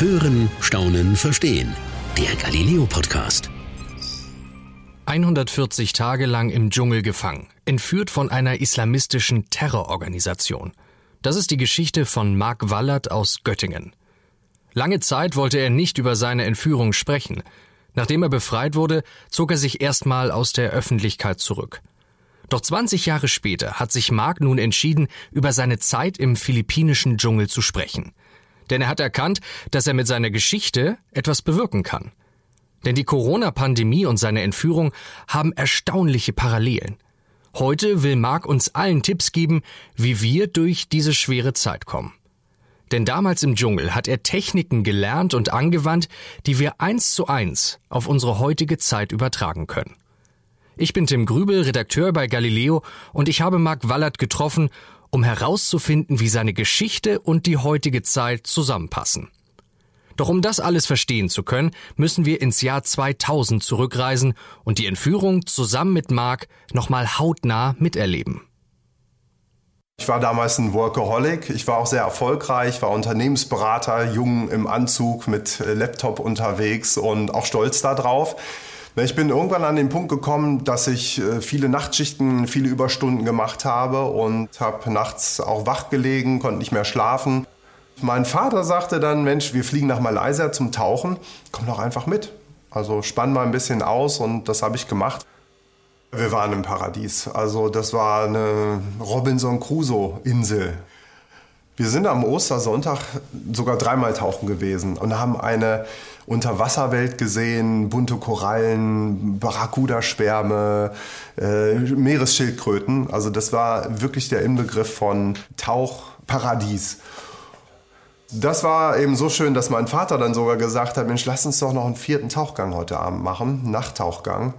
Hören, Staunen, Verstehen. Der Galileo Podcast. 140 Tage lang im Dschungel gefangen, entführt von einer islamistischen Terrororganisation. Das ist die Geschichte von Mark Wallert aus Göttingen. Lange Zeit wollte er nicht über seine Entführung sprechen. Nachdem er befreit wurde, zog er sich erstmal aus der Öffentlichkeit zurück. Doch 20 Jahre später hat sich Mark nun entschieden, über seine Zeit im philippinischen Dschungel zu sprechen. Denn er hat erkannt, dass er mit seiner Geschichte etwas bewirken kann. Denn die Corona-Pandemie und seine Entführung haben erstaunliche Parallelen. Heute will Mark uns allen Tipps geben, wie wir durch diese schwere Zeit kommen. Denn damals im Dschungel hat er Techniken gelernt und angewandt, die wir eins zu eins auf unsere heutige Zeit übertragen können. Ich bin Tim Grübel, Redakteur bei Galileo, und ich habe Mark Wallert getroffen, um herauszufinden, wie seine Geschichte und die heutige Zeit zusammenpassen. Doch um das alles verstehen zu können, müssen wir ins Jahr 2000 zurückreisen und die Entführung zusammen mit Mark nochmal hautnah miterleben. Ich war damals ein Workaholic. Ich war auch sehr erfolgreich, war Unternehmensberater, jung im Anzug mit Laptop unterwegs und auch stolz darauf. Ich bin irgendwann an den Punkt gekommen, dass ich äh, viele Nachtschichten, viele Überstunden gemacht habe und habe nachts auch wach gelegen, konnte nicht mehr schlafen. Mein Vater sagte dann, Mensch, wir fliegen nach Malaysia zum Tauchen, komm doch einfach mit. Also spann mal ein bisschen aus und das habe ich gemacht. Wir waren im Paradies. Also das war eine Robinson Crusoe Insel. Wir sind am Ostersonntag sogar dreimal tauchen gewesen und haben eine Unterwasserwelt gesehen, bunte Korallen, Barracuda-Schwärme, äh, Meeresschildkröten. Also das war wirklich der Inbegriff von Tauchparadies. Das war eben so schön, dass mein Vater dann sogar gesagt hat, Mensch, lass uns doch noch einen vierten Tauchgang heute Abend machen, Nachttauchgang.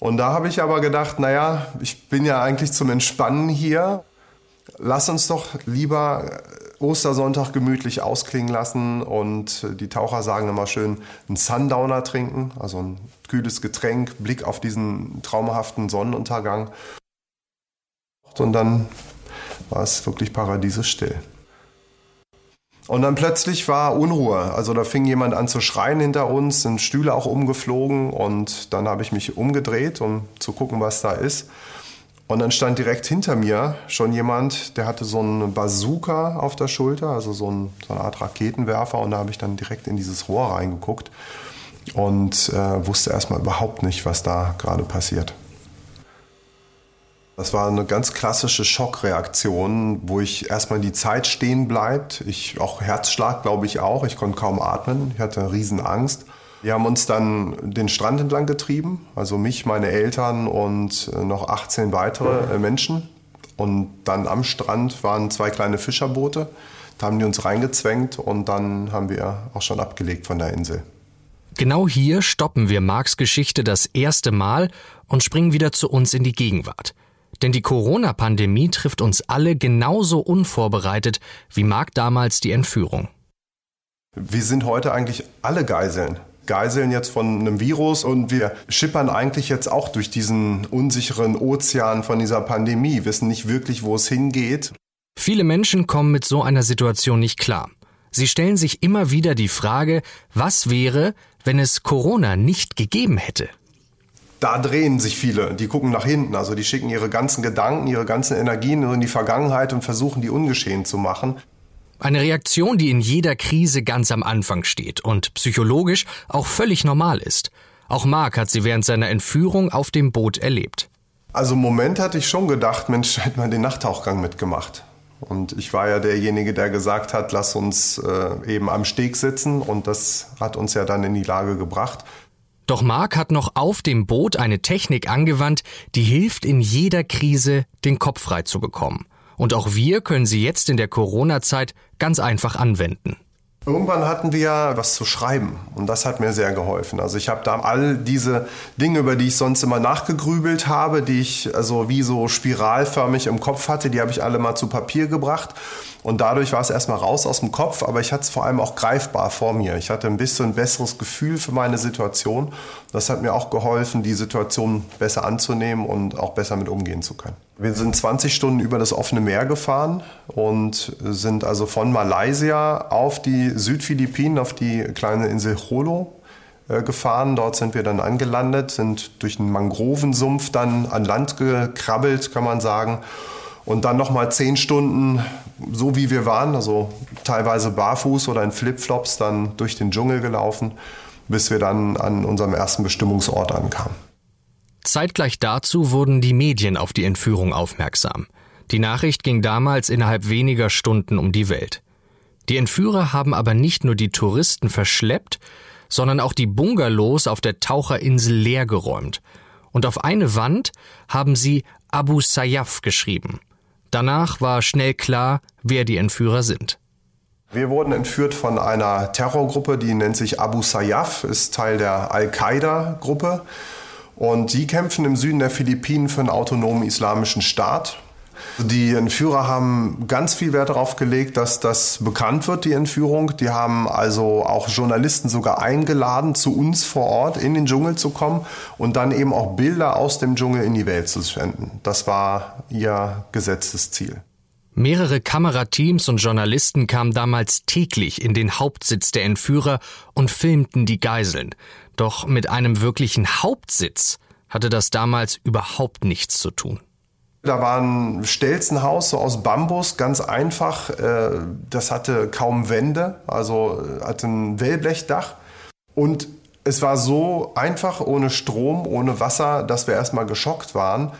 Und da habe ich aber gedacht, naja, ich bin ja eigentlich zum Entspannen hier lass uns doch lieber Ostersonntag gemütlich ausklingen lassen und die Taucher sagen immer schön einen Sundowner trinken, also ein kühles Getränk, Blick auf diesen traumhaften Sonnenuntergang. Und dann war es wirklich paradiesisch still. Und dann plötzlich war Unruhe. Also da fing jemand an zu schreien hinter uns, sind Stühle auch umgeflogen und dann habe ich mich umgedreht, um zu gucken, was da ist. Und dann stand direkt hinter mir schon jemand, der hatte so einen Bazooka auf der Schulter, also so, ein, so eine Art Raketenwerfer. Und da habe ich dann direkt in dieses Rohr reingeguckt und äh, wusste erstmal überhaupt nicht, was da gerade passiert. Das war eine ganz klassische Schockreaktion, wo ich erstmal die Zeit stehen bleibt. Ich auch Herzschlag, glaube ich auch. Ich konnte kaum atmen. Ich hatte riesen Angst. Wir haben uns dann den Strand entlang getrieben, also mich, meine Eltern und äh, noch 18 weitere äh, Menschen. Und dann am Strand waren zwei kleine Fischerboote. Da haben die uns reingezwängt und dann haben wir auch schon abgelegt von der Insel. Genau hier stoppen wir Marks Geschichte das erste Mal und springen wieder zu uns in die Gegenwart. Denn die Corona-Pandemie trifft uns alle genauso unvorbereitet wie Mark damals die Entführung. Wir sind heute eigentlich alle Geiseln. Geiseln jetzt von einem Virus und wir schippern eigentlich jetzt auch durch diesen unsicheren Ozean von dieser Pandemie, wissen nicht wirklich, wo es hingeht. Viele Menschen kommen mit so einer Situation nicht klar. Sie stellen sich immer wieder die Frage, was wäre, wenn es Corona nicht gegeben hätte? Da drehen sich viele, die gucken nach hinten, also die schicken ihre ganzen Gedanken, ihre ganzen Energien in die Vergangenheit und versuchen, die ungeschehen zu machen. Eine Reaktion, die in jeder Krise ganz am Anfang steht und psychologisch auch völlig normal ist. Auch Mark hat sie während seiner Entführung auf dem Boot erlebt. Also im Moment hatte ich schon gedacht, Mensch, hätte man den Nachttauchgang mitgemacht. Und ich war ja derjenige, der gesagt hat, lass uns äh, eben am Steg sitzen. Und das hat uns ja dann in die Lage gebracht. Doch Mark hat noch auf dem Boot eine Technik angewandt, die hilft in jeder Krise, den Kopf frei zu bekommen. Und auch wir können sie jetzt in der Corona-Zeit ganz einfach anwenden. Irgendwann hatten wir was zu schreiben und das hat mir sehr geholfen. Also ich habe da all diese Dinge, über die ich sonst immer nachgegrübelt habe, die ich also wie so spiralförmig im Kopf hatte, die habe ich alle mal zu Papier gebracht und dadurch war es erstmal raus aus dem Kopf, aber ich hatte es vor allem auch greifbar vor mir. Ich hatte ein bisschen ein besseres Gefühl für meine Situation. Das hat mir auch geholfen, die Situation besser anzunehmen und auch besser mit umgehen zu können. Wir sind 20 Stunden über das offene Meer gefahren und sind also von Malaysia auf die Südphilippinen, auf die kleine Insel Jolo äh, gefahren. Dort sind wir dann angelandet, sind durch einen Mangrovensumpf dann an Land gekrabbelt, kann man sagen. Und dann nochmal zehn Stunden, so wie wir waren, also teilweise barfuß oder in Flipflops, dann durch den Dschungel gelaufen, bis wir dann an unserem ersten Bestimmungsort ankamen. Zeitgleich dazu wurden die Medien auf die Entführung aufmerksam. Die Nachricht ging damals innerhalb weniger Stunden um die Welt. Die Entführer haben aber nicht nur die Touristen verschleppt, sondern auch die Bungalows auf der Taucherinsel leergeräumt. Und auf eine Wand haben sie Abu Sayyaf geschrieben. Danach war schnell klar, wer die Entführer sind. Wir wurden entführt von einer Terrorgruppe, die nennt sich Abu Sayyaf, ist Teil der Al-Qaida-Gruppe. Und die kämpfen im Süden der Philippinen für einen autonomen islamischen Staat. Die Entführer haben ganz viel Wert darauf gelegt, dass das bekannt wird, die Entführung. Die haben also auch Journalisten sogar eingeladen, zu uns vor Ort in den Dschungel zu kommen und dann eben auch Bilder aus dem Dschungel in die Welt zu senden. Das war ihr gesetztes Ziel. Mehrere Kamerateams und Journalisten kamen damals täglich in den Hauptsitz der Entführer und filmten die Geiseln. Doch mit einem wirklichen Hauptsitz hatte das damals überhaupt nichts zu tun. Da war ein Stelzenhaus so aus Bambus, ganz einfach. Äh, das hatte kaum Wände, also äh, hatte ein Wellblechdach. Und es war so einfach, ohne Strom, ohne Wasser, dass wir erstmal geschockt waren.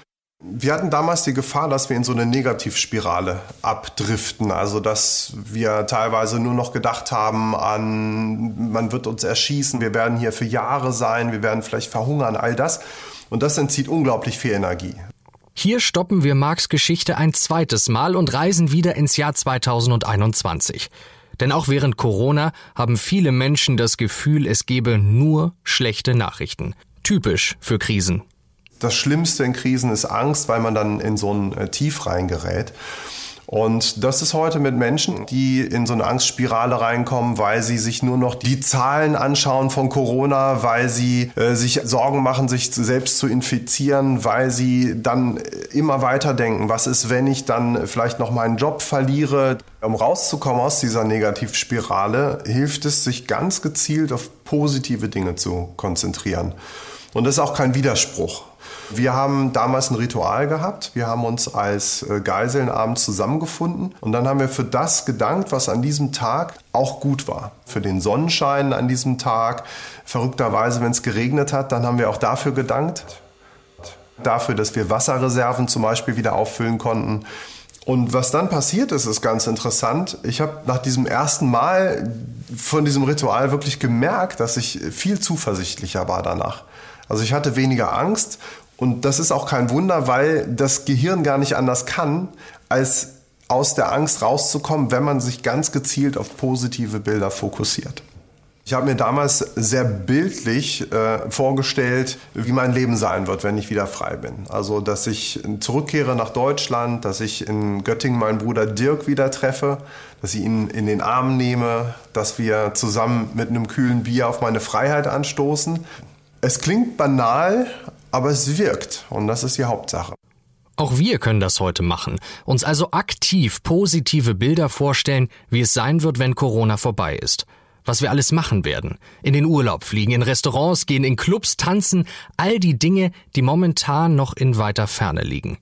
Wir hatten damals die Gefahr, dass wir in so eine Negativspirale abdriften. Also, dass wir teilweise nur noch gedacht haben an, man wird uns erschießen, wir werden hier für Jahre sein, wir werden vielleicht verhungern, all das. Und das entzieht unglaublich viel Energie. Hier stoppen wir Marks Geschichte ein zweites Mal und reisen wieder ins Jahr 2021. Denn auch während Corona haben viele Menschen das Gefühl, es gebe nur schlechte Nachrichten. Typisch für Krisen das Schlimmste in Krisen ist Angst, weil man dann in so ein äh, Tief reingerät. Und das ist heute mit Menschen, die in so eine Angstspirale reinkommen, weil sie sich nur noch die Zahlen anschauen von Corona, weil sie äh, sich Sorgen machen, sich selbst zu infizieren, weil sie dann immer weiter denken, was ist, wenn ich dann vielleicht noch meinen Job verliere. Um rauszukommen aus dieser Negativspirale, hilft es, sich ganz gezielt auf positive Dinge zu konzentrieren. Und das ist auch kein Widerspruch. Wir haben damals ein Ritual gehabt. Wir haben uns als äh, Geiseln abends zusammengefunden und dann haben wir für das gedankt, was an diesem Tag auch gut war. Für den Sonnenschein an diesem Tag. Verrückterweise, wenn es geregnet hat, dann haben wir auch dafür gedankt. Dafür, dass wir Wasserreserven zum Beispiel wieder auffüllen konnten. Und was dann passiert ist, ist ganz interessant. Ich habe nach diesem ersten Mal von diesem Ritual wirklich gemerkt, dass ich viel zuversichtlicher war danach. Also ich hatte weniger Angst und das ist auch kein Wunder, weil das Gehirn gar nicht anders kann, als aus der Angst rauszukommen, wenn man sich ganz gezielt auf positive Bilder fokussiert. Ich habe mir damals sehr bildlich äh, vorgestellt, wie mein Leben sein wird, wenn ich wieder frei bin. Also, dass ich zurückkehre nach Deutschland, dass ich in Göttingen meinen Bruder Dirk wieder treffe, dass ich ihn in den Arm nehme, dass wir zusammen mit einem kühlen Bier auf meine Freiheit anstoßen. Es klingt banal, aber es wirkt und das ist die Hauptsache. Auch wir können das heute machen, uns also aktiv positive Bilder vorstellen, wie es sein wird, wenn Corona vorbei ist. Was wir alles machen werden. In den Urlaub fliegen, in Restaurants gehen, in Clubs tanzen, all die Dinge, die momentan noch in weiter Ferne liegen.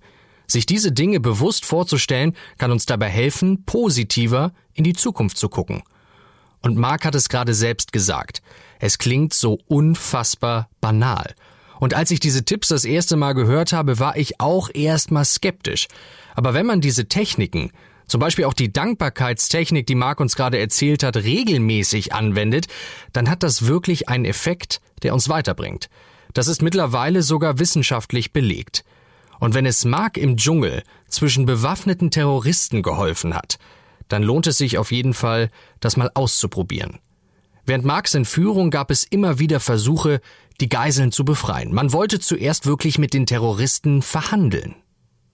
Sich diese Dinge bewusst vorzustellen, kann uns dabei helfen, positiver in die Zukunft zu gucken. Und Marc hat es gerade selbst gesagt. Es klingt so unfassbar banal. Und als ich diese Tipps das erste Mal gehört habe, war ich auch erstmal skeptisch. Aber wenn man diese Techniken, zum Beispiel auch die Dankbarkeitstechnik, die Marc uns gerade erzählt hat, regelmäßig anwendet, dann hat das wirklich einen Effekt, der uns weiterbringt. Das ist mittlerweile sogar wissenschaftlich belegt. Und wenn es Marc im Dschungel zwischen bewaffneten Terroristen geholfen hat, dann lohnt es sich auf jeden Fall, das mal auszuprobieren. Während Marks Entführung gab es immer wieder Versuche, die Geiseln zu befreien. Man wollte zuerst wirklich mit den Terroristen verhandeln.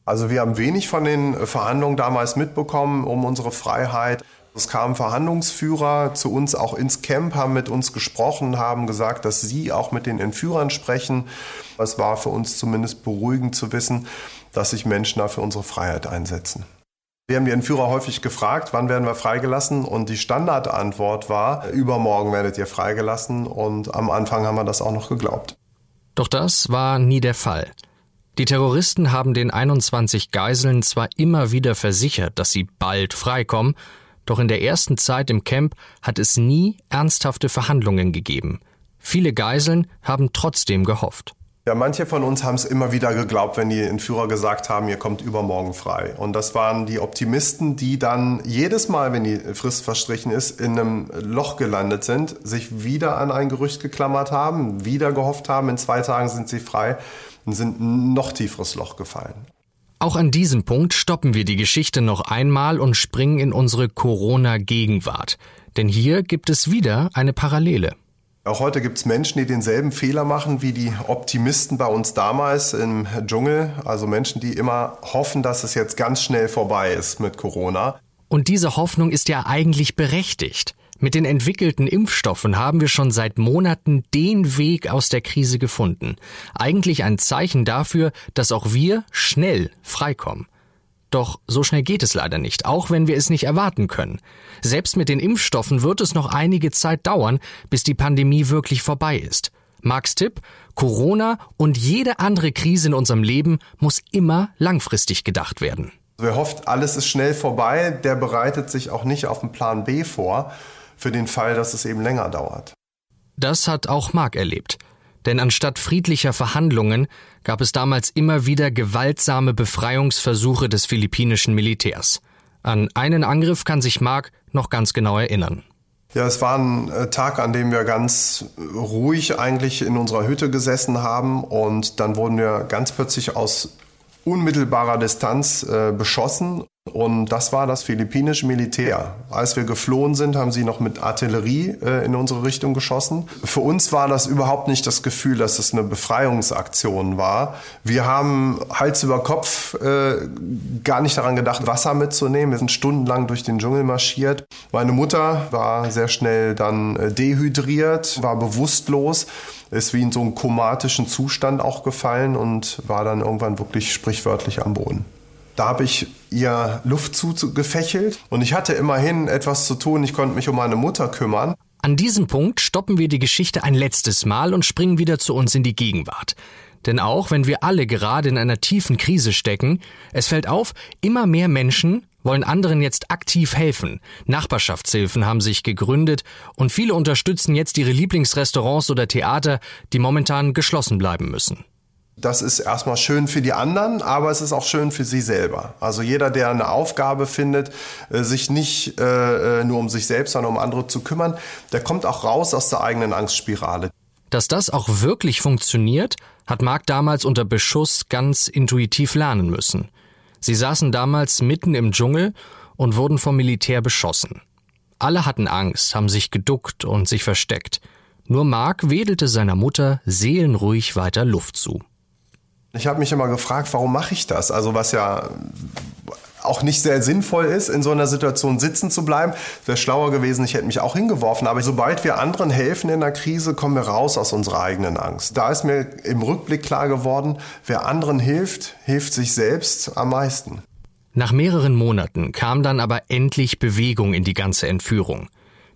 Also wir haben wenig von den Verhandlungen damals mitbekommen um unsere Freiheit. Es kamen Verhandlungsführer zu uns auch ins Camp, haben mit uns gesprochen, haben gesagt, dass sie auch mit den Entführern sprechen. Es war für uns zumindest beruhigend zu wissen, dass sich Menschen da für unsere Freiheit einsetzen. Wir haben die Entführer häufig gefragt, wann werden wir freigelassen? Und die Standardantwort war, übermorgen werdet ihr freigelassen. Und am Anfang haben wir das auch noch geglaubt. Doch das war nie der Fall. Die Terroristen haben den 21 Geiseln zwar immer wieder versichert, dass sie bald freikommen, doch in der ersten Zeit im Camp hat es nie ernsthafte Verhandlungen gegeben. Viele Geiseln haben trotzdem gehofft. Ja, manche von uns haben es immer wieder geglaubt, wenn die Entführer gesagt haben, ihr kommt übermorgen frei. Und das waren die Optimisten, die dann jedes Mal, wenn die Frist verstrichen ist, in einem Loch gelandet sind, sich wieder an ein Gerücht geklammert haben, wieder gehofft haben, in zwei Tagen sind sie frei und sind ein noch tieferes Loch gefallen. Auch an diesem Punkt stoppen wir die Geschichte noch einmal und springen in unsere Corona-Gegenwart. Denn hier gibt es wieder eine Parallele. Auch heute gibt es Menschen, die denselben Fehler machen wie die Optimisten bei uns damals im Dschungel. Also Menschen, die immer hoffen, dass es jetzt ganz schnell vorbei ist mit Corona. Und diese Hoffnung ist ja eigentlich berechtigt. Mit den entwickelten Impfstoffen haben wir schon seit Monaten den Weg aus der Krise gefunden. Eigentlich ein Zeichen dafür, dass auch wir schnell freikommen. Doch so schnell geht es leider nicht, auch wenn wir es nicht erwarten können. Selbst mit den Impfstoffen wird es noch einige Zeit dauern, bis die Pandemie wirklich vorbei ist. Marks Tipp, Corona und jede andere Krise in unserem Leben muss immer langfristig gedacht werden. Wer hofft, alles ist schnell vorbei, der bereitet sich auch nicht auf den Plan B vor, für den Fall, dass es eben länger dauert. Das hat auch Mark erlebt. Denn anstatt friedlicher Verhandlungen gab es damals immer wieder gewaltsame Befreiungsversuche des philippinischen Militärs. An einen Angriff kann sich Mark noch ganz genau erinnern. Ja, es war ein äh, Tag, an dem wir ganz ruhig eigentlich in unserer Hütte gesessen haben und dann wurden wir ganz plötzlich aus unmittelbarer Distanz äh, beschossen und das war das philippinische Militär. Als wir geflohen sind, haben sie noch mit Artillerie äh, in unsere Richtung geschossen. Für uns war das überhaupt nicht das Gefühl, dass es eine Befreiungsaktion war. Wir haben Hals über Kopf äh, gar nicht daran gedacht, Wasser mitzunehmen. Wir sind stundenlang durch den Dschungel marschiert. Meine Mutter war sehr schnell dann äh, dehydriert, war bewusstlos ist wie in so einen komatischen Zustand auch gefallen und war dann irgendwann wirklich sprichwörtlich am Boden. Da habe ich ihr Luft zugefächelt und ich hatte immerhin etwas zu tun. Ich konnte mich um meine Mutter kümmern. An diesem Punkt stoppen wir die Geschichte ein letztes Mal und springen wieder zu uns in die Gegenwart. Denn auch wenn wir alle gerade in einer tiefen Krise stecken, es fällt auf, immer mehr Menschen wollen anderen jetzt aktiv helfen. Nachbarschaftshilfen haben sich gegründet und viele unterstützen jetzt ihre Lieblingsrestaurants oder Theater, die momentan geschlossen bleiben müssen. Das ist erstmal schön für die anderen, aber es ist auch schön für sie selber. Also jeder, der eine Aufgabe findet, äh, sich nicht äh, äh, nur um sich selbst, sondern um andere zu kümmern, der kommt auch raus aus der eigenen Angstspirale. Dass das auch wirklich funktioniert, hat Marc damals unter Beschuss ganz intuitiv lernen müssen. Sie saßen damals mitten im Dschungel und wurden vom Militär beschossen. Alle hatten Angst, haben sich geduckt und sich versteckt. Nur Mark wedelte seiner Mutter seelenruhig weiter Luft zu. Ich habe mich immer gefragt, warum mache ich das? Also was ja auch nicht sehr sinnvoll ist, in so einer Situation sitzen zu bleiben. Wäre schlauer gewesen, ich hätte mich auch hingeworfen. Aber sobald wir anderen helfen in der Krise, kommen wir raus aus unserer eigenen Angst. Da ist mir im Rückblick klar geworden, wer anderen hilft, hilft sich selbst am meisten. Nach mehreren Monaten kam dann aber endlich Bewegung in die ganze Entführung.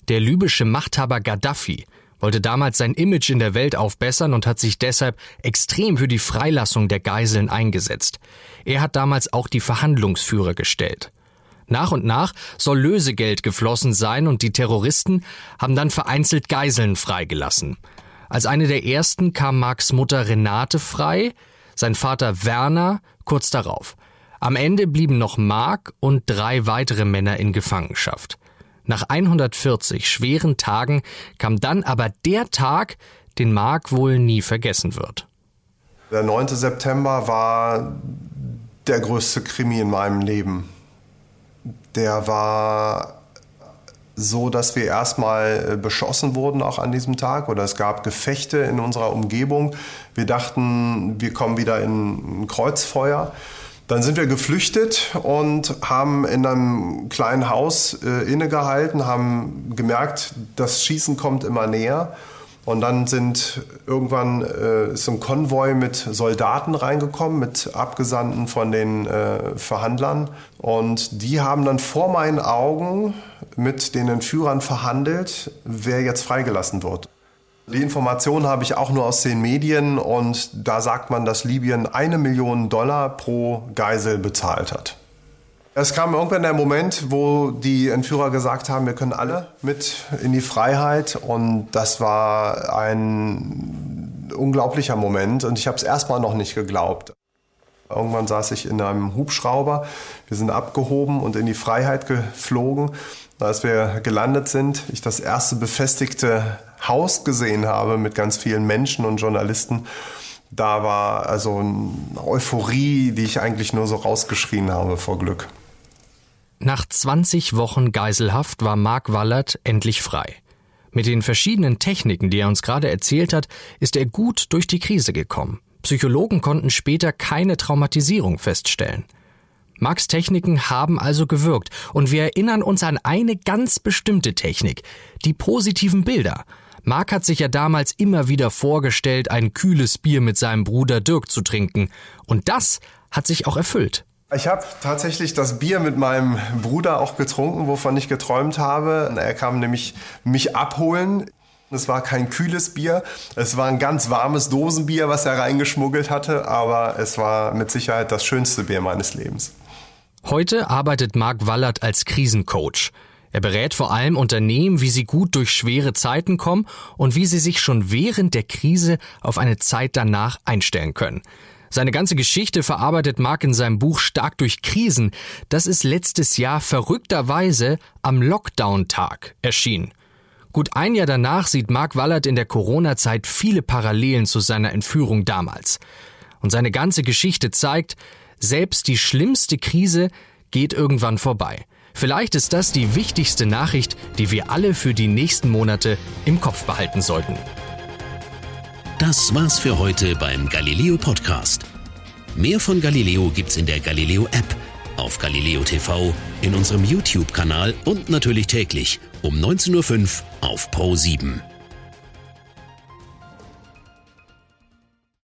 Der libysche Machthaber Gaddafi wollte damals sein Image in der Welt aufbessern und hat sich deshalb extrem für die Freilassung der Geiseln eingesetzt. Er hat damals auch die Verhandlungsführer gestellt. Nach und nach soll Lösegeld geflossen sein und die Terroristen haben dann vereinzelt Geiseln freigelassen. Als eine der ersten kam Marks Mutter Renate frei, sein Vater Werner kurz darauf. Am Ende blieben noch Mark und drei weitere Männer in Gefangenschaft. Nach 140 schweren Tagen kam dann aber der Tag, den Mark wohl nie vergessen wird. Der 9. September war der größte Krimi in meinem Leben. Der war so, dass wir erstmal äh, beschossen wurden auch an diesem Tag oder es gab Gefechte in unserer Umgebung. Wir dachten, wir kommen wieder in ein Kreuzfeuer. Dann sind wir geflüchtet und haben in einem kleinen Haus äh, innegehalten, haben gemerkt, das Schießen kommt immer näher Und dann sind irgendwann äh, ist ein Konvoi mit Soldaten reingekommen, mit Abgesandten von den äh, Verhandlern. Und die haben dann vor meinen Augen mit den Entführern verhandelt, wer jetzt freigelassen wird. Die Information habe ich auch nur aus den Medien und da sagt man, dass Libyen eine Million Dollar pro Geisel bezahlt hat. Es kam irgendwann der Moment, wo die Entführer gesagt haben, wir können alle mit in die Freiheit. Und das war ein unglaublicher Moment. Und ich habe es erstmal noch nicht geglaubt. Irgendwann saß ich in einem Hubschrauber. Wir sind abgehoben und in die Freiheit geflogen. Als wir gelandet sind, ich das erste befestigte Haus gesehen habe mit ganz vielen Menschen und Journalisten, da war also eine Euphorie, die ich eigentlich nur so rausgeschrien habe vor Glück. Nach 20 Wochen Geiselhaft war Mark Wallert endlich frei. Mit den verschiedenen Techniken, die er uns gerade erzählt hat, ist er gut durch die Krise gekommen. Psychologen konnten später keine Traumatisierung feststellen. Marks Techniken haben also gewirkt und wir erinnern uns an eine ganz bestimmte Technik, die positiven Bilder. Mark hat sich ja damals immer wieder vorgestellt, ein kühles Bier mit seinem Bruder Dirk zu trinken. Und das hat sich auch erfüllt. Ich habe tatsächlich das Bier mit meinem Bruder auch getrunken, wovon ich geträumt habe. Er kam nämlich mich abholen. Es war kein kühles Bier, es war ein ganz warmes Dosenbier, was er reingeschmuggelt hatte, aber es war mit Sicherheit das schönste Bier meines Lebens. Heute arbeitet Marc Wallert als Krisencoach. Er berät vor allem Unternehmen, wie sie gut durch schwere Zeiten kommen und wie sie sich schon während der Krise auf eine Zeit danach einstellen können. Seine ganze Geschichte verarbeitet Mark in seinem Buch Stark durch Krisen. Das ist letztes Jahr verrückterweise am Lockdown-Tag erschienen. Gut ein Jahr danach sieht Mark Wallert in der Corona-Zeit viele Parallelen zu seiner Entführung damals. Und seine ganze Geschichte zeigt, selbst die schlimmste Krise geht irgendwann vorbei. Vielleicht ist das die wichtigste Nachricht, die wir alle für die nächsten Monate im Kopf behalten sollten. Das war's für heute beim Galileo Podcast. Mehr von Galileo gibt's in der Galileo App, auf Galileo TV, in unserem YouTube-Kanal und natürlich täglich um 19.05 Uhr auf Pro 7.